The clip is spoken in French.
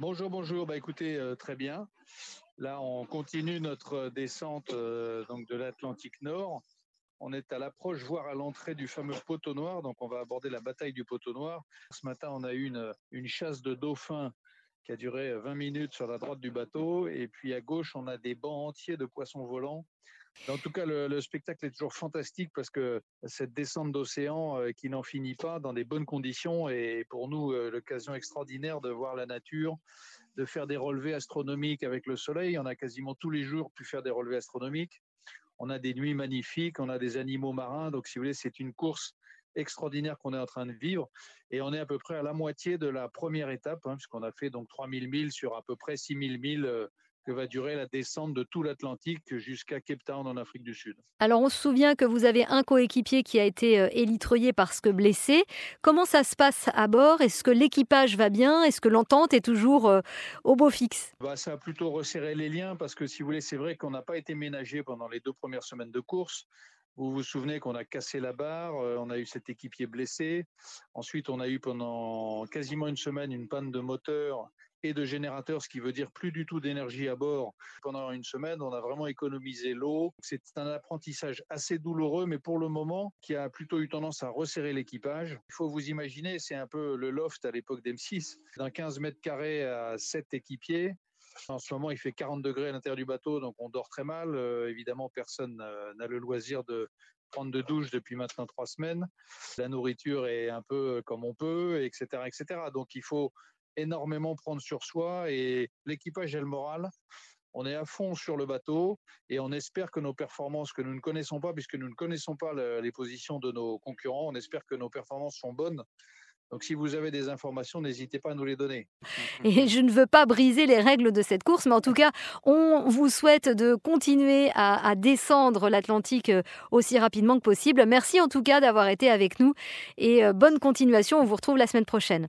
Bonjour, bonjour. Bah écoutez, euh, très bien. Là, on continue notre descente euh, donc de l'Atlantique Nord. On est à l'approche, voire à l'entrée du fameux poteau noir. Donc, on va aborder la bataille du poteau noir. Ce matin, on a eu une, une chasse de dauphins qui a duré 20 minutes sur la droite du bateau. Et puis à gauche, on a des bancs entiers de poissons volants en tout cas, le, le, spectacle est toujours fantastique parce que cette descente d'océan euh, qui n'en finit pas dans des bonnes conditions est pour nous euh, l'occasion extraordinaire de voir la nature, de faire des relevés astronomiques avec le soleil. On a quasiment tous les jours pu faire des relevés astronomiques. On a des nuits magnifiques, on a des animaux marins. Donc, si vous voulez, c'est une course extraordinaire qu'on est en train de vivre. Et on est à peu près à la moitié de la première étape, hein, puisqu'on a fait donc 3000 milles sur à peu près 6000 milles euh, que va durer la descente de tout l'Atlantique jusqu'à Cape Town en Afrique du Sud. Alors on se souvient que vous avez un coéquipier qui a été euh, élitreillé parce que blessé. Comment ça se passe à bord? Est-ce que l'équipage va bien? Est-ce que l'entente est toujours euh, au beau fixe? Bah, Ça a plutôt resserré les liens parce que si vous voulez, c'est vrai qu'on n'a pas été ménagé pendant les deux premières semaines de course. Vous vous souvenez qu'on a cassé la barre, euh, on a eu cet équipier blessé. Ensuite, on a eu pendant quasiment une semaine une panne de moteur et de générateur, ce qui veut dire plus du tout d'énergie à bord. Pendant une semaine, on a vraiment économisé l'eau. C'est un apprentissage assez douloureux, mais pour le moment, qui a plutôt eu tendance à resserrer l'équipage. Il faut vous imaginer, c'est un peu le loft à l'époque d'M6, d'un 15 mètres carrés à 7 équipiers. En ce moment, il fait 40 degrés à l'intérieur du bateau, donc on dort très mal. Euh, évidemment, personne n'a le loisir de prendre de douche depuis maintenant trois semaines. La nourriture est un peu comme on peut, etc., etc. Donc, il faut énormément prendre sur soi et l'équipage a le moral. On est à fond sur le bateau et on espère que nos performances que nous ne connaissons pas, puisque nous ne connaissons pas les positions de nos concurrents, on espère que nos performances sont bonnes. Donc si vous avez des informations, n'hésitez pas à nous les donner. Et je ne veux pas briser les règles de cette course, mais en tout cas, on vous souhaite de continuer à, descendre l'Atlantique euh, aussi rapidement que possible. Merci en tout cas d'avoir été avec nous et euh, bonne continuation. On vous retrouve la semaine prochaine.